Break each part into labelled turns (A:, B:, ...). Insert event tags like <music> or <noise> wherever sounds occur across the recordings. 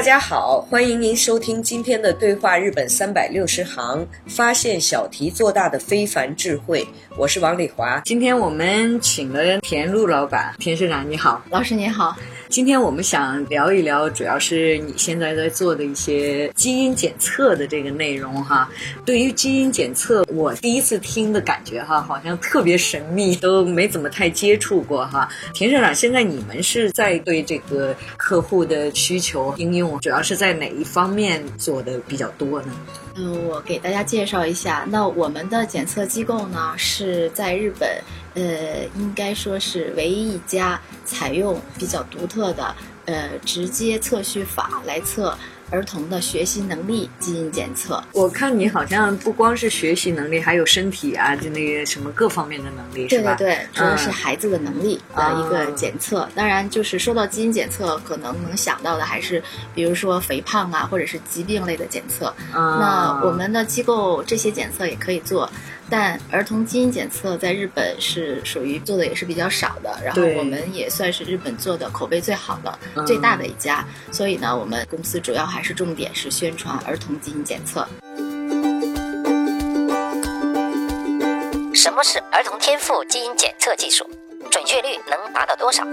A: 大家好，欢迎您收听今天的对话日本三百六十行，发现小题做大的非凡智慧。我是王丽华，今天我们请了田路老板，田社长你好，
B: 老师你好。
A: 今天我们想聊一聊，主要是你现在在做的一些基因检测的这个内容哈。对于基因检测，我第一次听的感觉哈，好像特别神秘，都没怎么太接触过哈。田社长，现在你们是在对这个客户的需求应用，主要是在哪一方面做的比较多呢？
B: 嗯，我给大家介绍一下，那我们的检测机构呢是在日本，呃，应该说是唯一一家采用比较独特的，呃，直接测序法来测。儿童的学习能力基因检测，
A: 我看你好像不光是学习能力，还有身体啊，就那个什么各方面的能力，
B: 是吧？对对对，主要是孩子的能力的一个检测。当然，就是说到基因检测，可能能想到的还是，比如说肥胖啊，或者是疾病类的检测。那我们的机构这些检测也可以做。但儿童基因检测在日本是属于做的也是比较少的，然后我们也算是日本做的口碑最好的、最大的一家，所以呢，我们公司主要还是重点是宣传儿童基因检测。
C: 什么是儿童天赋基因检测技术？准确率能达到多少？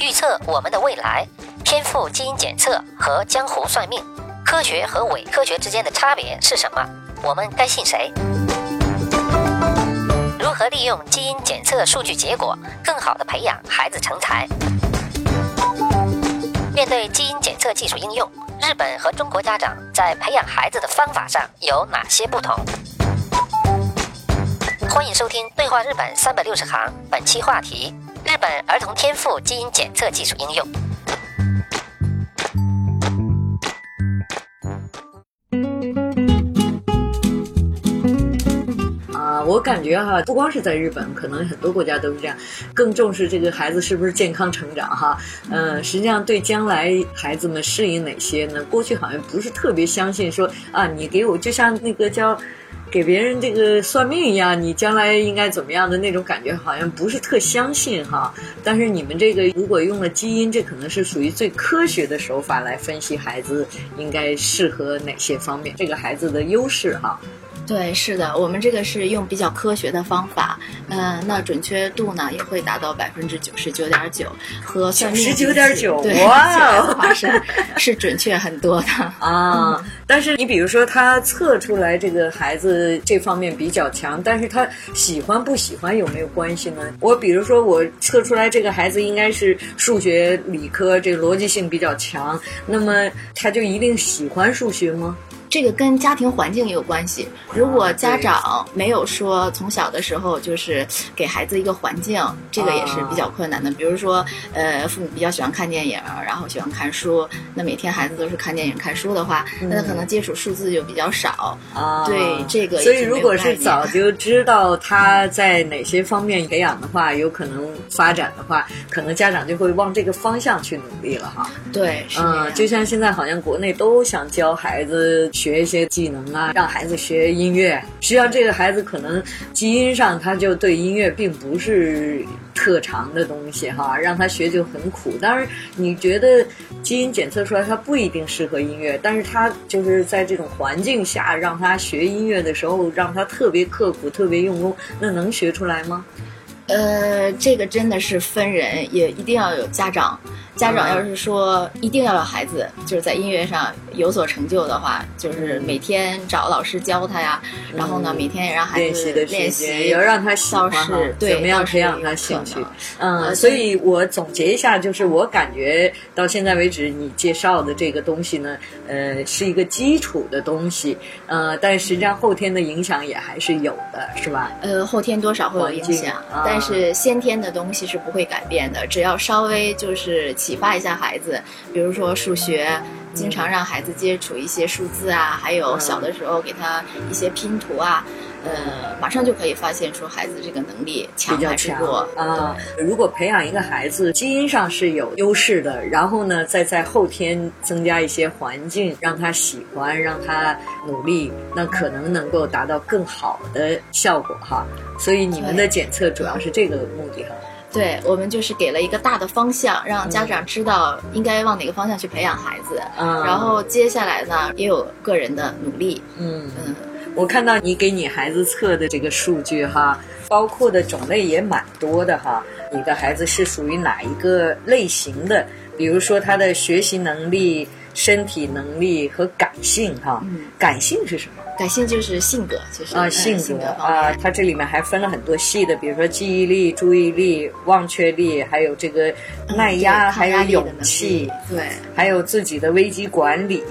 C: 预测我们的未来，天赋基因检测和江湖算命，科学和伪科学之间的差别是什么？我们该信谁？如何利用基因检测数据结果，更好的培养孩子成才？面对基因检测技术应用，日本和中国家长在培养孩子的方法上有哪些不同？欢迎收听《对话日本三百六十行》，本期话题：日本儿童天赋基因检测技术应用。
A: 感觉哈，不光是在日本，可能很多国家都是这样，更重视这个孩子是不是健康成长哈。嗯，实际上对将来孩子们适应哪些呢？过去好像不是特别相信说啊，你给我就像那个叫给别人这个算命一样，你将来应该怎么样的那种感觉，好像不是特相信哈。但是你们这个如果用了基因，这可能是属于最科学的手法来分析孩子应该适合哪些方面，这个孩子的优势哈。
B: 对，是的，我们这个是用比较科学的方法，嗯，那准确度呢也会达到百分之九十九点九，和算命
A: 十九点九，
B: 对，哇，是 <laughs> 是准确很多的
A: 啊。但是你比如说他测出来这个孩子这方面比较强，但是他喜欢不喜欢有没有关系呢？我比如说我测出来这个孩子应该是数学、理科这个逻辑性比较强，那么他就一定喜欢数学吗？
B: 这个跟家庭环境也有关系。如果家长没有说从小的时候就是给孩子一个环境，这个也是比较困难的。比如说，呃，父母比较喜欢看电影，然后喜欢看书，那每天孩子都是看电影、看书的话，那他可能接触数字就比较少啊。对这个，
A: 所以如果是早就知道他在哪些方面培养的话，有可能发展的话，可能家长就会往这个方向去努力了哈。
B: 对，
A: 嗯，就像现在好像国内都想教孩子。学一些技能啊，让孩子学音乐。实际上，这个孩子可能基因上他就对音乐并不是特长的东西哈，让他学就很苦。当然，你觉得基因检测出来他不一定适合音乐，但是他就是在这种环境下让他学音乐的时候，让他特别刻苦、特别用功，那能学出来吗？
B: 呃，这个真的是分人，也一定要有家长。家长要是说一定要让孩子就是在音乐上有所成就的话，就是每天找老师教他呀，然后呢，每天也让孩子
A: 练习的
B: 子练
A: 时间，
B: 习，
A: 要让他喜欢
B: 倒
A: 哈
B: 是对，
A: 怎么样
B: 是
A: 培养他兴趣？嗯，
B: 呃
A: 所以我总结一下，就是我感觉到现在为止，你介绍的这个东西呢，呃，是一个基础的东西，呃，但实际上后天的影响也还是有的，是吧？
B: 呃，后天多少会有影响，
A: 啊
B: 但是先天的东西是不会改变的。只要稍微就是启发一下孩子，比如说数学，经常让孩子接触一些数字啊，还有小的时候给他一些拼图啊，呃，马上就可以发现出孩子这个能力强
A: 比较强
B: 还是弱
A: 啊。如果培养一个孩子基因上是有优势的，然后呢，再在后天增加一些环境，让他喜欢，让他努力，那可能能够达到更好的效果哈。所以你们的检测主要是这个目的哈。
B: 对，我们就是给了一个大的方向，让家长知道应该往哪个方向去培养孩子。
A: 嗯
B: 然后接下来呢，也有个人的努力。
A: 嗯。
B: 嗯，
A: 我看到你给你孩子测的这个数据哈，包括的种类也蛮多的哈。你的孩子是属于哪一个类型的？比如说他的学习能力、身体能力和感性哈。
B: 嗯
A: 感性是什么？
B: 感性就是性格，其实
A: 啊，
B: 呃
A: 性
B: 性
A: 格啊，它这里面还分了很多细的，比如说记忆力、注意力、忘却力，还有这个
B: 嗯
A: 耐压，
B: 对
A: 还有勇气，
B: 对。
A: 还有自己的危机管理，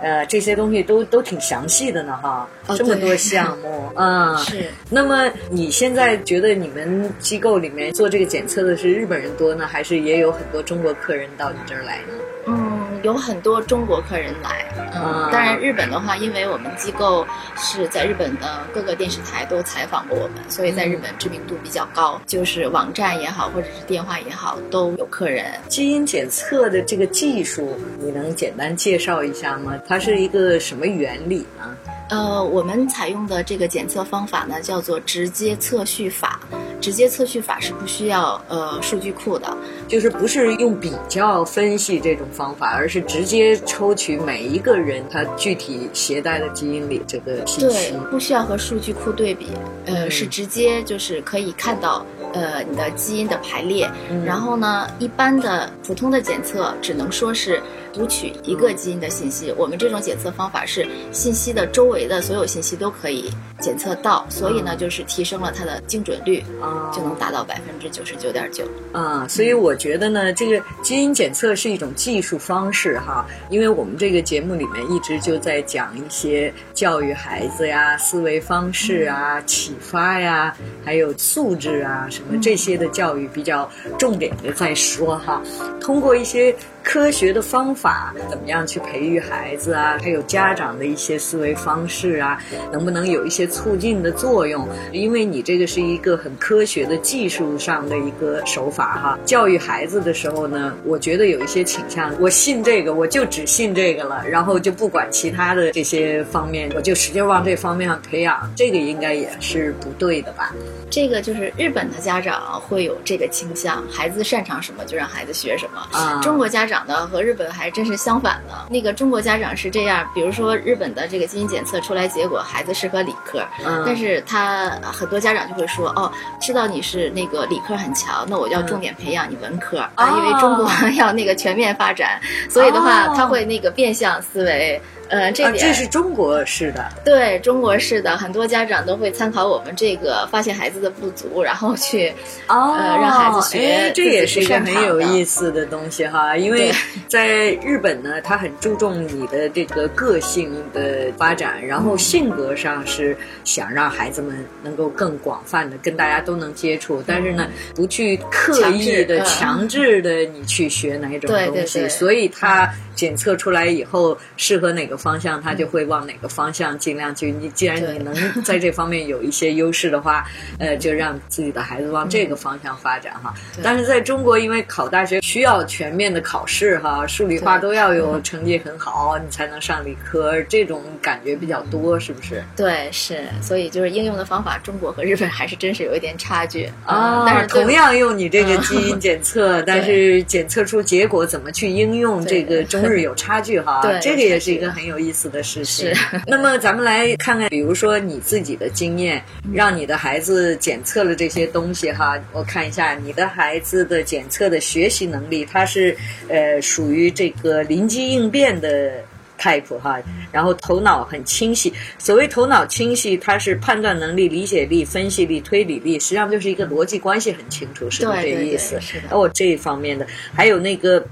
A: 呃，这些东西都都挺详细的呢，哈，
B: 哦
A: 这么多项目，嗯，<laughs>
B: 是。
A: 那么你现在觉得你们机构里面做这个检测的是日本人多呢，还是也有很多中国客人到你这儿来呢？
B: 嗯，有很多中国客人来，嗯，
A: 啊
B: 当然日本的话，因为我们机构是在日本的各个电视台都采访过我们，所以在日本知名度比较高，就是网站也好，或者是电话也好，都有客人。
A: 基因检测的这个技术，你能简单介绍一下吗？它是一个什么原理呢？
B: 呃，我们采用的这个检测方法呢，叫做直接测序法。直接测序法是不需要呃数据库的，
A: 就是不是用比较分析这种方法，而是直接抽取每一个人他具体携带的基因里这个信息
B: 对，。不需要和数据库对比，呃，
A: 嗯
B: 是直接就是可以看到呃你的基因的排列。
A: 嗯
B: 然后呢，一般的普通的检测只能说是读取一个基因的信息，我们这种检测方法是信息的周围的所有信息都可以检测到，所以呢，就是提升了它的精准率，
A: 啊
B: 就能达到百分之九十九点九。
A: 啊，所以我觉得呢，这个基因检测是一种技术方式哈，因为我们这个节目里面一直就在讲一些教育孩子呀、思维方式啊、启发呀，还有素质啊什么这些的教育比较重点的在说哈，通过一些。科学的方法怎么样去培育孩子啊？还有家长的一些思维方式啊，能不能有一些促进的作用？因为你这个是一个很科学的技术上的一个手法哈。教育孩子的时候呢，我觉得有一些倾向，我信这个，我就只信这个了，然后就不管其他的这些方面，我就使劲往这方面上培养，这个应该也是不对的吧？
B: 这个就是日本的家长会有这个倾向，孩子擅长什么就让孩子学什么。
A: 啊，
B: 中国家长呢和日本还真是相反的。那个中国家长是这样，比如说日本的这个基因检测出来结果，孩子适合理科，
A: 嗯
B: 但是他很多家长就会说，哦，知道你是那个理科很强，那我要重点培养你文科、啊，因为中国 <laughs> 要那个全面发展，所以的话
A: 哦
B: 他会那个变相思维。呃，这
A: 啊，
B: 点、
A: 这是中国式的。
B: 对中国式的，很多家长都会参考我们这个，发现孩子的不足，然后去
A: 哦，
B: 呃让孩子学
A: 哎，这也是一个很有意
B: 思。
A: 的东西哈。因为在日本呢，他很注重你的这个个性的发展，然后性格上是想让孩子们能够更广泛的跟大家都能接触，但是呢，不去刻意的
B: 强制
A: 的你去学哪种
B: 对对
A: 东西，
B: 对
A: 所以他检测出来以后适合哪个方向，他就会往哪个方向尽量去。你既然你能在这方面有一些优势的话，<laughs> 呃，就让自己的孩子往这个方向发展哈。但是在中国，因为考大学需要全面的考试哈，数理化都要有成绩很好，你才能上理科，这种感觉比较多，是不是？
B: 对，是，所以就是应用的方法，中国和日本还是真是有一点差距
A: 啊，
B: 但是
A: 同样用你这个基因检测，<laughs> 但是检测出结果怎么去应用，这个中日有差距哈。
B: 对
A: 这个也是一个很有意思的事情。
B: 是。<laughs>
A: 那么咱们来看看，比如说你自己的经验，让你的孩子检测了这些东西哈，我看一下你的孩子的检测的学习能力，他是呃属于这个临机应变的。type 哈，然后头脑很清晰。所谓头脑清晰，它是判断能力、理解力、分析力、推理力，实际上就是一个逻辑关系很清楚，是这个意思。
B: 是的。
A: 哦，这一方面的，还有那个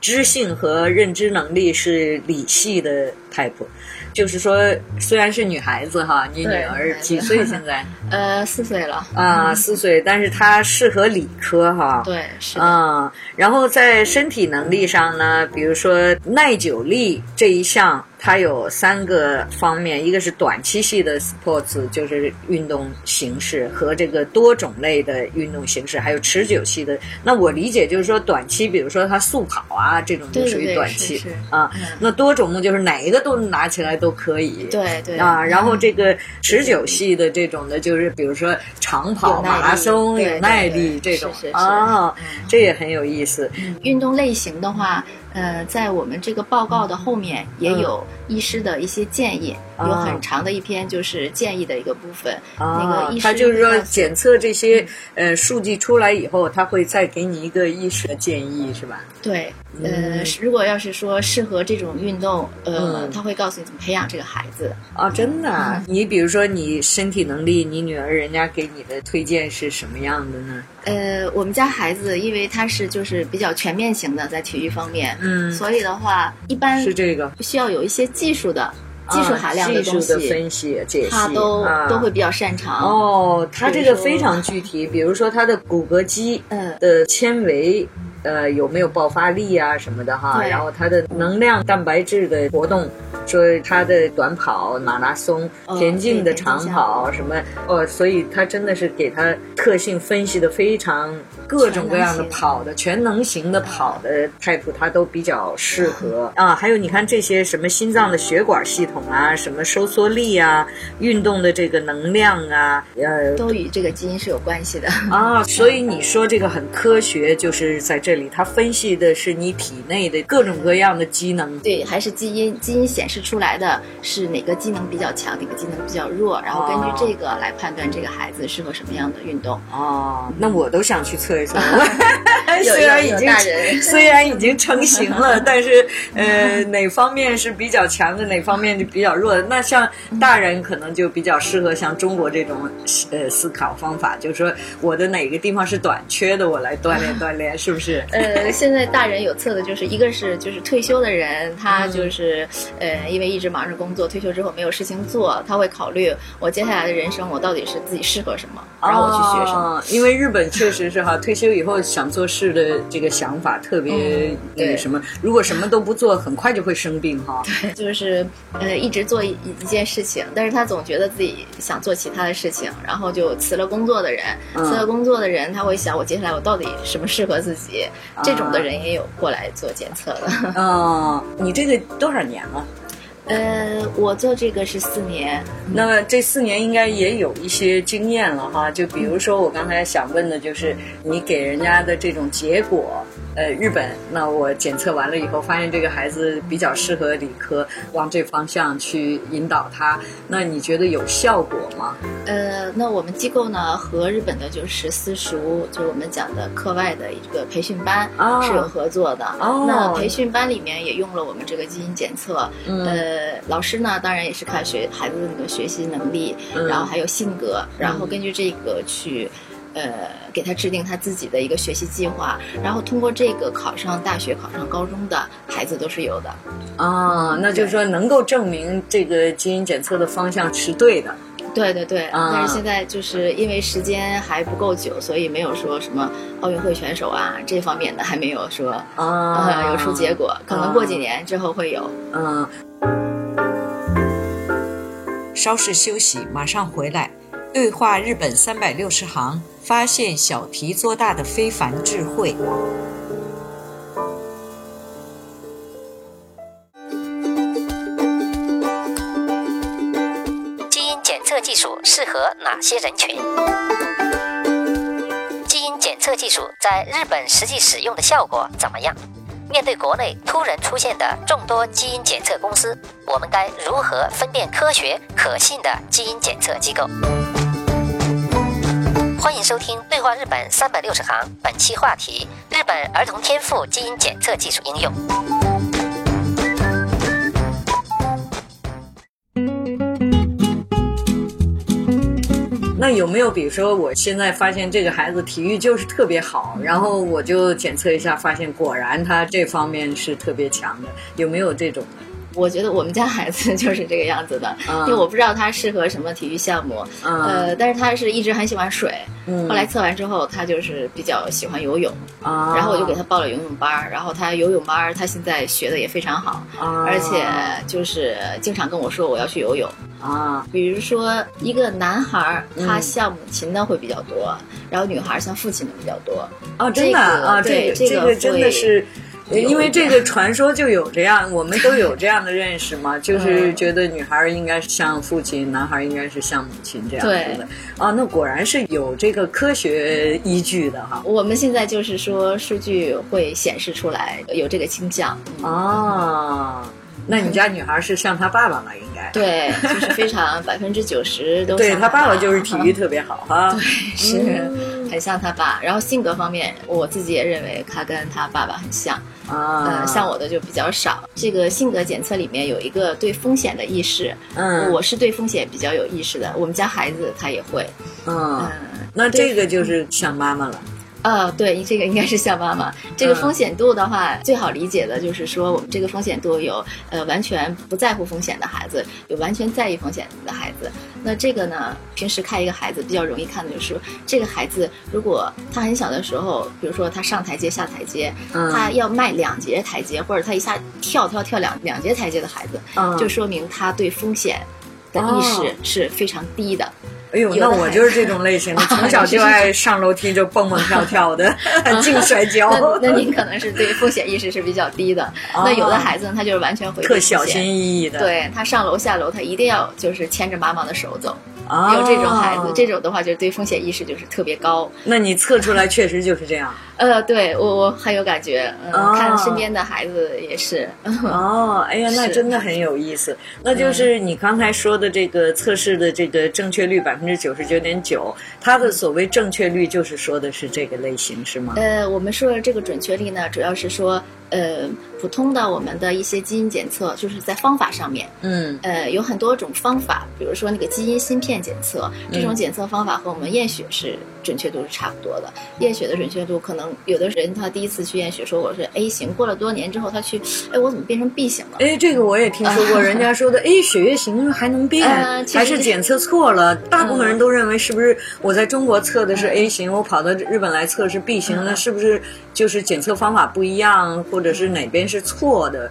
A: 知性和认知能力是理系的 type。就是说，虽然是女孩子哈，你女儿几岁现在？<laughs>
B: 呃，四岁了。
A: 啊，四岁，但是她适合理科哈。
B: 对，是。
A: 啊，然后在身体能力上呢，比如说耐久力这一项。它有三个方面，一个是短期系的 sports，就是运动形式和这个多种类的运动形式，还有持久系的。那我理解就是说，短期，比如说它速跑啊，这种就属于短期啊。那多种的就是哪一个都拿起来都可以。
B: 对对
A: 啊，然后这个持久系的这种的，就是比如说长跑、马拉松有耐力这种啊，这也很有意思。
B: 运动类型的话。呃，在我们这个报告的后面也有医师的一些建议，有很长的一篇就是建议的一个部分。那个医师
A: 他就是说检测这些呃数据出来以后，他会再给你一个医师的建议，是吧？
B: 对，呃，如果要是说适合这种运动，呃，他会告诉你怎么培养这个孩子。
A: 啊，真的？你比如说你身体能力，你女儿人家给你的推荐是什么样的呢？
B: 呃，我们家孩子因为他是就是比较全面型的，在体育方面。
A: 嗯，
B: 所以的话，一般
A: 是这个
B: 需要有一些技术的、技术含量
A: 的
B: 东西，
A: 分析、解析，
B: 他都都会比较擅长。
A: 哦，他这个非常具体，比如说他的骨骼肌的纤维。呃，有没有爆发力啊什么的哈？然后他的能量蛋白质的活动，说他的短跑、马拉松、田径的长跑什么哦，所以他真的是给他特性分析的非常各种各样的跑的全能型的跑的 type，他都比较适合啊。还有你看这些什么心脏的血管系统啊，什么收缩力啊，运动的这个能量啊，呃，
B: 都与这个基因是有关系的
A: 啊。所以你说这个很科学，就是在这。这里，它分析的是你体内的各种各样的机能，
B: 对，还是基因？基因显示出来的是哪个机能比较强，哪个机能比较弱，然后根据这个来判断这个孩子适合什么样的运动。
A: 哦，那我都想去测 <laughs>
B: 虽
A: 然已经 <laughs> 虽然已经成型了，<laughs> 但是呃，哪方面是比较强的，哪方面就比较弱的？那像大人可能就比较适合像中国这种呃思考方法，就是说我的哪个地方是短缺的，我来锻炼锻炼，是不是？
B: 呃，现在大人有测的，就是一个是就是退休的人，他就是呃，因为一直忙着工作，退休之后没有事情做，他会考虑我接下来的人生，我到底是自己适合什么，然后我去学什么。
A: 因为日本确实是哈，退休以后想做事的这个想法特别那个什么，如果什么都不做，很快就会生病哈。
B: 对，就是呃，一直做一一件事情，但是他总觉得自己想做其他的事情，然后就辞了工作的人，辞了工作的人，他会想我接下来我到底什么适合自己。这种的人也有过来做检测的。
A: 嗯，你这个多少年了？
B: 呃，我做这个是四年。
A: 那么这四年应该也有一些经验了哈。就比如说我刚才想问的，就是你给人家的这种结果。呃，日本，那我检测完了以后，发现这个孩子比较适合理科，往这方向去引导他。那你觉得有效果吗？
B: 呃，那我们机构呢和日本的就是私塾，就是我们讲的课外的一个培训班是有合作的。
A: 哦，
B: 那培训班里面也用了我们这个基因检测。呃，老师呢当然也是看学孩子的那个学习能力，然后还有性格，然后根据这个去。呃，给他制定他自己的一个学习计划，然后通过这个考上大学、考上高中的孩子都是有的。
A: 啊，那就是说能够证明这个基因检测的方向是对的。
B: 对对对，但是现在就是因为时间还不够久，所以没有说什么奥运会选手啊这方面的还没有说啊有出结果，可能过几年之后会有。
A: 嗯，稍事休息，马上回来。对话日本三百六十行，发现小题做大的非凡智慧。
C: 基因检测技术适合哪些人群？基因检测技术在日本实际使用的效果怎么样？面对国内突然出现的众多基因检测公司，我们该如何分辨科学可信的基因检测机构？欢迎收听《对话日本三百六十行》，本期话题：日本儿童天赋基因检测技术应用。
A: 那有没有，比如说，我现在发现这个孩子体育就是特别好，然后我就检测一下，发现果然他这方面是特别强的，有没有这种？
B: 我觉得我们家孩子 <laughs> 就是这个样子的，因为我不知道他适合什么体育项目，呃，但是他是一直很喜欢水。后来测完之后，他就是比较喜欢游泳，然后我就给他报了游泳班然后他游泳班他现在学的也非常好，而且就是经常跟我说我要去游泳啊。比如说一个男孩他像母亲的会比较多，然后女孩像父亲的比较多。
A: 哦，真的啊，
B: 这
A: 这个真的是。因为这个传说就有这样，我们都有这样的认识嘛，<laughs> 就是觉得女孩应该是像父亲，男孩应该是像母亲这样子的。啊，那果然是有这个科学依据的哈。
B: 我们现在就是说，数据会显示出来有这个倾向。
A: 哦，那你家女孩是像她爸爸了，应该？
B: 对，就是非常百分之九十都。
A: 对她爸爸就是体育特别好哈。<laughs>
B: 对，是很像他爸。然后性格方面，我自己也认为他跟他爸爸很像。啊，像我的就比较少。这个性格检测里面有一个对风险的意识，嗯，我是对风险比较有意识的。我们家孩子他也会，
A: 嗯，那这个就是像妈妈了。
B: 呃，对，这个应该是像妈妈。这个风险度的话，最好理解的就是说，我们这个风险度有呃完全不在乎风险的孩子，有完全在意风险的孩子。那这个呢，平时看一个孩子比较容易看的就是，这个孩子如果他很小的时候，比如说他上台阶下台阶，他要迈两节台阶，或者他一下跳跳跳两两节台阶的孩子，就说明他对风险的意识是非常低的。
A: 哎呦，那我就是这种类型的，从小就 <laughs> 爱上楼梯就蹦蹦跳跳的，<laughs> 净摔 <laughs> 跤。
B: 那那您可能是对风险意识是比较低的。那有的孩子呢，他就是完全回
A: 特小心翼翼的。
B: 对他上楼下楼，他一定要就是牵着妈妈的手走。有这种孩子，这种的话就是对风险意识就是特别高。
A: 那你测出来确实就是这样。
B: 呃，对我我很有感觉，嗯，看身边的孩子也是。<laughs>
A: 哦，哎呀，那真的很有意思。那就是你刚才说的这个测试的这个正确率百分之九十九点九，它的所谓正确率就是说的是这个类型是吗？
B: 呃，我们说的这个准确率呢，主要是说。呃，普通的我们的一些基因检测，就是在方法上面，嗯，呃，有很多种方法，比如说那个基因芯片检测，这种检测方法和我们验血是准确度是差不多的。验血的准确度，可能有的人他第一次去验血说我是 A 型，过了多年之后他去，哎，我怎么变成 B 型了？
A: 哎，这个我也听说过，<laughs> 人家说的，哎，血液型还能变，还是检测错了？大部分人都认为是不是我在中国测的是 A 型，我跑到日本来测是 B 型，那是不是就是检测方法不一样？或者是哪边是错的？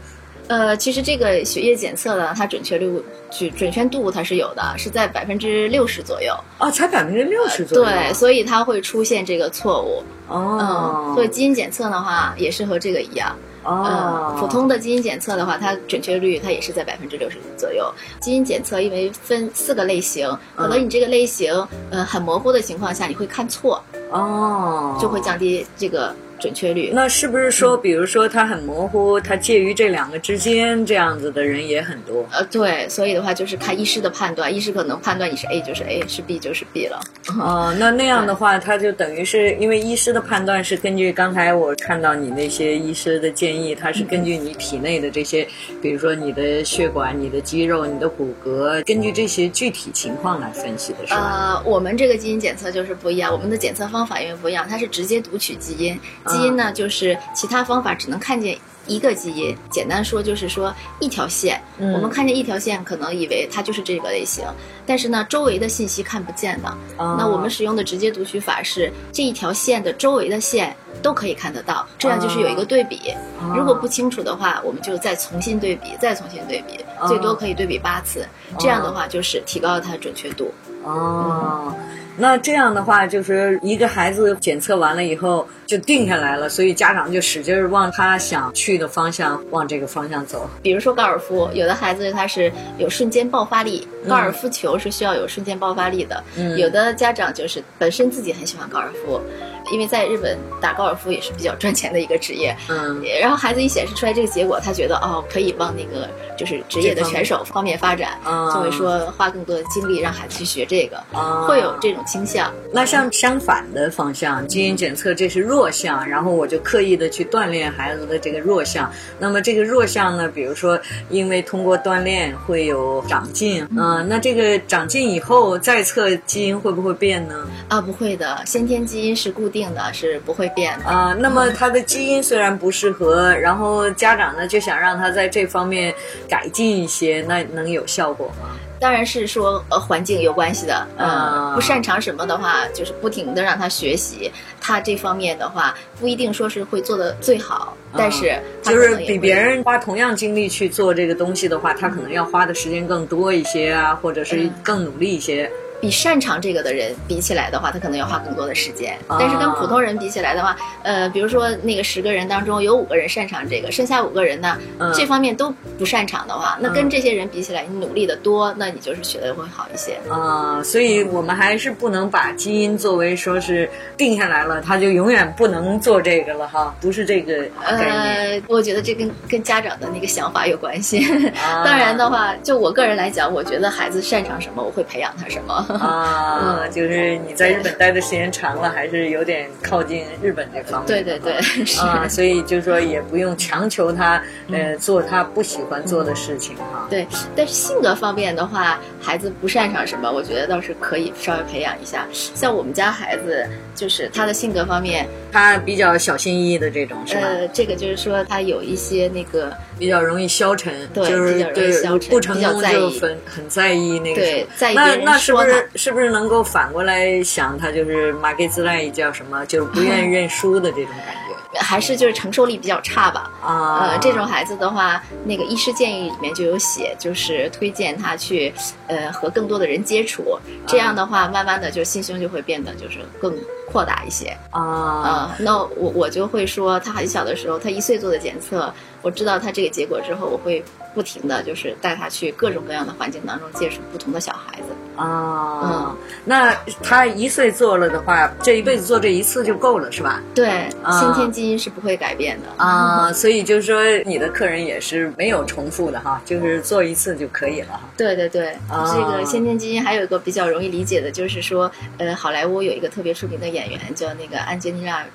B: 呃，其实这个血液检测呢，它准确率、准准确度它是有的，是在百分之六十左右。
A: 哦，才百分之六十左右。
B: 对，所以它会出现这个错误。哦。嗯，所以基因检测的话，也是和这个一样。哦。普通的基因检测的话，它准确率它也是在百分之六十左右。基因检测因为分四个类型，可能你这个类型呃很模糊的情况下，你会看错。哦。就会降低这个。准确率，
A: 那是不是说，比如说它很模糊，它介于这两个之间，这样子的人也很多？
B: 呃，对，所以的话就是看医师的判断，医师可能判断你是 A 就是 A，是 B 就是 B 了。
A: 哦，那那样的话，他就等于是因为医师的判断是根据刚才我看到你那些医师的建议，他是根据你体内的这些，比如说你的血管、你的肌肉、你的骨骼，根据这些具体情况来分析的，是吧？
B: 呃，我们这个基因检测就是不一样，我们的检测方法因为不一样，它是直接读取基因。基因呢，就是其他方法只能看见一个基因。简单说就是说一条线，我们看见一条线，可能以为它就是这个类型，但是呢，周围的信息看不见的。那我们使用的直接读取法是这一条线的周围的线都可以看得到，这样就是有一个对比。如果不清楚的话，我们就再重新对比，再重新对比，最多可以对比八次。这样的话就是提高了它的准确度。
A: 哦。那这样的话，就是一个孩子检测完了以后就定下来了，所以家长就使劲往他想去的方向，往这个方向走。
B: 比如说高尔夫，有的孩子他是有瞬间爆发力，高尔夫球是需要有瞬间爆发力的。嗯，有的家长就是本身自己很喜欢高尔夫。因为在日本打高尔夫也是比较赚钱的一个职业，嗯，然后孩子一显示出来这个结果，他觉得哦，可以往那个就是职业的选手方面发展，就会说花更多的精力让孩子去学这个，会有这种倾向。
A: 那像相反的方向，基因检测这是弱项，然后我就刻意的去锻炼孩子的这个弱项。那么这个弱项呢，比如说因为通过锻炼会有长进，嗯，那这个长进以后再测基因会不会变呢？
B: 啊，不会的，先天基因是固定。定的是不会变的
A: 啊。那么他的基因虽然不适合，然后家长呢就想让他在这方面改进一些，那能有效果吗？
B: 当然是说呃环境有关系的。嗯，不擅长什么的话，就是不停的让他学习。他这方面的话，不一定说是会做的最好，但是
A: 就是比别人花同样精力去做这个东西的话，他可能要花的时间更多一些啊，或者是更努力一些。
B: 比擅长这个的人比起来的话，他可能要花更多的时间。但是跟普通人比起来的话，呃，比如说那个十个人当中有五个人擅长这个，剩下五个人呢，这方面都不擅长的话，那跟这些人比起来，你努力的多，那你就是学的会好一些。
A: 啊，所以我们还是不能把基因作为说是定下来了，他就永远不能做这个了哈，不是这个概念。
B: 我觉得这跟跟家长的那个想法有关系。<laughs> 当然的话，就我个人来讲，我觉得孩子擅长什么，我会培养他什么。<laughs>
A: 啊，就是你在日本待的时间长了，还是有点靠近日本这方面。
B: 对对对，<laughs>
A: 啊，所以就是说也不用强求他，呃，做他不喜欢做的事情哈。
B: 对，但是性格方面的话，孩子不擅长什么，我觉得倒是可以稍微培养一下。像我们家孩子，就是他的性格方面，
A: 他比较小心翼翼的这种，是吧？
B: 呃，这个就是说他有一些那个
A: 比较容易消沉，
B: 对，
A: 就是
B: 对
A: 不成功就很很在意那个。
B: 对，在意
A: 那那是不是是不是能够反过来想，他就是马给兹赖叫什么，就是不愿意认输的这种感觉。
B: 还是就是承受力比较差吧啊，呃，这种孩子的话，那个医师建议里面就有写，就是推荐他去，呃，和更多的人接触，这样的话，慢慢的就心胸就会变得就是更扩大一些啊。那我我就会说，他很小的时候，他一岁做的检测，我知道他这个结果之后，我会不停的就是带他去各种各样的环境当中接触不同的小孩子
A: 啊。嗯，那他一岁做了的话，这一辈子做这一次就够了，是吧？
B: 对，先天。基因是不会改变的
A: 啊，所以就是说你的客人也是没有重复的哈，就是做一次就可以了哈。
B: 对对对，这个先天基因还有一个比较容易理解的，就是说，呃，好莱坞有一个特别出名的演员叫那个安吉丽娜。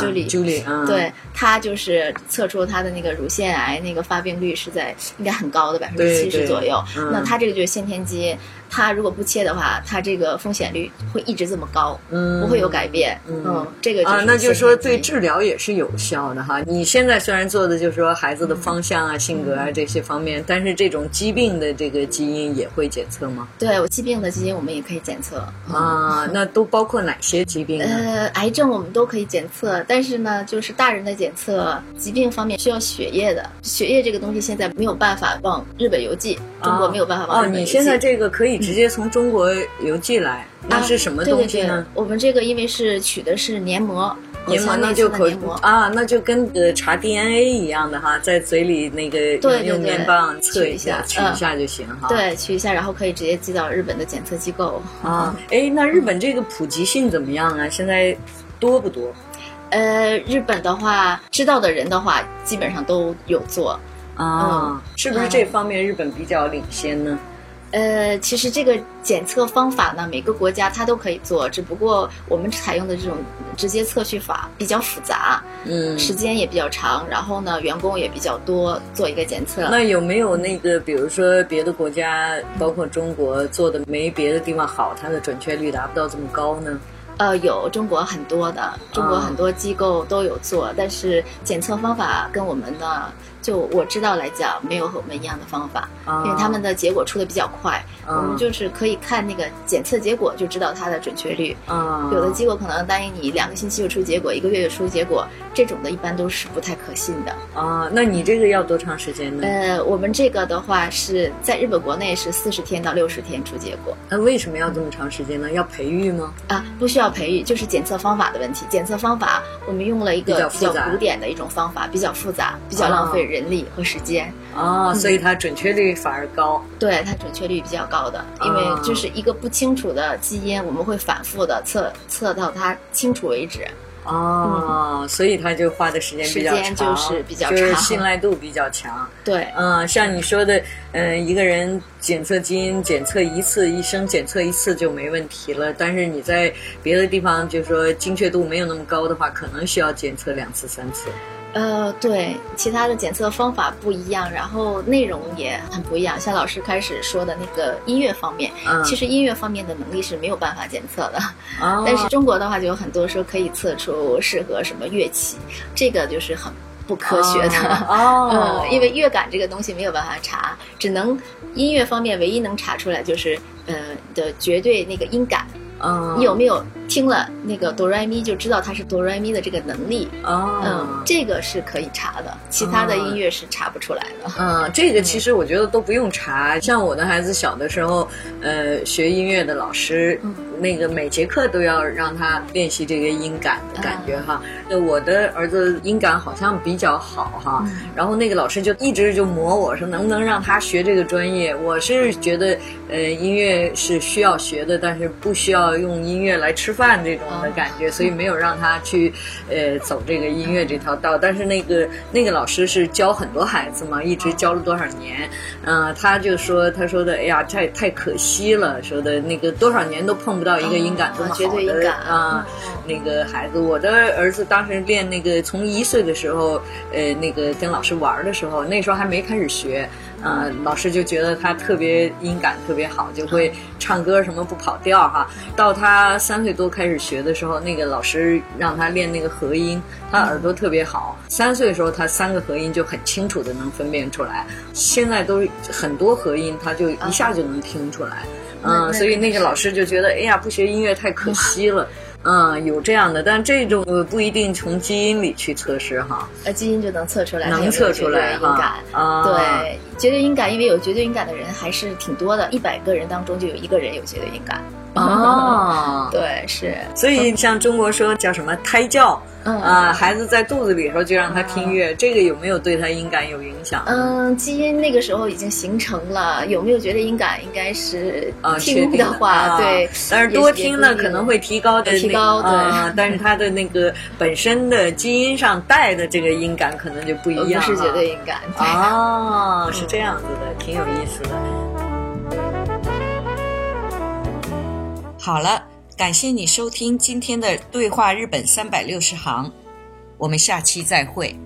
B: 朱莉，
A: 朱莉，
B: 对她就是测出她的那个乳腺癌那个发病率是在应该很高的百分之七十左右。那她这个就是先天基因，她如果不切的话，它这个风险率会一直这么高，嗯不会有改变。嗯，这个
A: 啊，那就是说对治疗也是有效的哈。你现在虽然做的就是说孩子的方向啊、性格啊这些方面，但是这种疾病的这个基因也会检测吗？
B: 对，疾病的基因我们也可以检测
A: 啊。那都包括哪些疾病？
B: 呃，癌症我们都可以检测。但是呢，就是大人的检测疾病方面需要血液的，血液这个东西现在没有办法往日本邮寄，中国没有办法往日本邮寄。
A: 哦，你现在这个可以直接从中国邮寄来，那是什么东西
B: 呢？我们这个因为是取的是黏膜，
A: 黏膜那就可以啊，那就跟呃查 DNA 一样的哈，在嘴里那个用棉棒测一下，取一下就行哈。
B: 对，取一下，然后可以直接寄到日本的检测机构
A: 啊。哎，那日本这个普及性怎么样啊？现在多不多？
B: 呃，日本的话，知道的人的话，基本上都有做
A: 啊。是不是这方面日本比较领先呢？
B: 呃，其实这个检测方法呢，每个国家它都可以做，只不过我们采用的这种直接测序法比较复杂，嗯，时间也比较长，然后呢，员工也比较多，做一个检测。
A: 那有没有那个，比如说别的国家，包括中国做的没别的地方好，它的准确率达不到这么高呢？
B: 呃，有中国很多的，中国很多机构都有做，但是检测方法跟我们的。就我知道来讲，没有和我们一样的方法，因为他们的结果出的比较快，我们就是可以看那个检测结果就知道它的准确率。有的机构可能答应你两个星期就出结果，一个月就出结果，这种的一般都是不太可信的。
A: 啊，那你这个要多长时间呢？
B: 呃，我们这个的话是在日本国内是四十天到六十天出结果。
A: 那为什么要这么长时间呢？要培育吗？
B: 啊，不需要培育，就是检测方法的问题。检测方法我们用了一个比较古典的一种方法，比较复杂，比较浪费。人力和时间
A: 啊，所以它准确率反而高。
B: 对，它准确率比较高的，因为就是一个不清楚的基因，我们会反复的测测到它清楚为止。
A: 哦，所以它就花的时间比较
B: 长，就是比较
A: 长，就是信赖度比较强。
B: 对，
A: 嗯，像你说的，嗯，一个人检测基因检测一次，一生检测一次就没问题了。但是你在别的地方，就是说精确度没有那么高的话，可能需要检测两次、三次。
B: 呃，对，其他的检测方法不一样，然后内容也很不一样。像老师开始说的那个音乐方面，其实音乐方面的能力是没有办法检测的。但是中国的话就有很多说可以测出适合什么乐器，这个就是很不科学的。<laughs> 哦，因为乐感这个东西没有办法查，只能音乐方面唯一能查出来就是呃的绝对那个音感。嗯，你有没有听了那个哆来咪就知道它是哆来咪的这个能力？哦，嗯，这个是可以查的，其他的音乐是查不出来的。
A: 嗯，这个其实我觉得都不用查。像我的孩子小的时候，呃，学音乐的老师，那个每节课都要让他练习这个音感的感觉哈。那我的儿子音感好像比较好哈，然后那个老师就一直就磨我说能不能让他学这个专业。我是觉得，呃，音乐是需要学的，但是不需要。用音乐来吃饭这种的感觉，所以没有让他去，呃，走这个音乐这条道。但是那个那个老师是教很多孩子嘛，一直教了多少年，嗯，他就说，他说的，哎呀，太太可惜了，说的那个多少年都碰不到一个音感这么好的啊，那个孩子。我的儿子当时练那个，从一岁的时候，呃，那个跟老师玩的时候，那时候还没开始学。呃，老师就觉得他特别音感特别好，就会唱歌什么不跑调哈。到他三岁多开始学的时候，那个老师让他练那个和音，他耳朵特别好。三岁的时候，他三个和音就很清楚的能分辨出来。现在都很多和音，他就一下就能听出来。嗯，所以那个老师就觉得，哎呀，不学音乐太可惜了。嗯，有这样的，但这种呃不一定从基因里去测试哈。
B: 呃，基因就能测出来，
A: 能测出来
B: 哈。啊，对，绝对音感，因为有绝对音感的人还是挺多的，一百个人当中就有一个人有绝对音感。<laughs> 哦，对，是。
A: 所以像中国说叫什么胎教。嗯啊，孩子在肚子里时候就让他听乐，这个有没有对他音感有影响？
B: 嗯，基因那个时候已经形成了，有没有觉得音感应该是啊，听的话对，
A: 但是多听呢可能会提高的
B: 提高对，
A: 但是他的那个本身的基因上带的这个音感可能就不一样，
B: 不是绝对音感
A: 哦，是这样子的，挺有意思的。好了。感谢你收听今天的《对话日本三百六十行》，我们下期再会。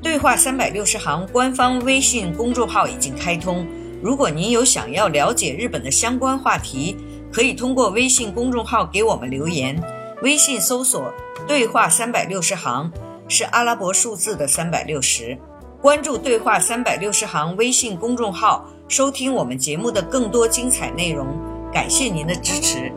A: 对话三百六十行官方微信公众号已经开通，如果您有想要了解日本的相关话题，可以通过微信公众号给我们留言。微信搜索“对话三百六十行”是阿拉伯数字的三百六十。关注“对话三百六十行”微信公众号，收听我们节目的更多精彩内容。感谢您的支持。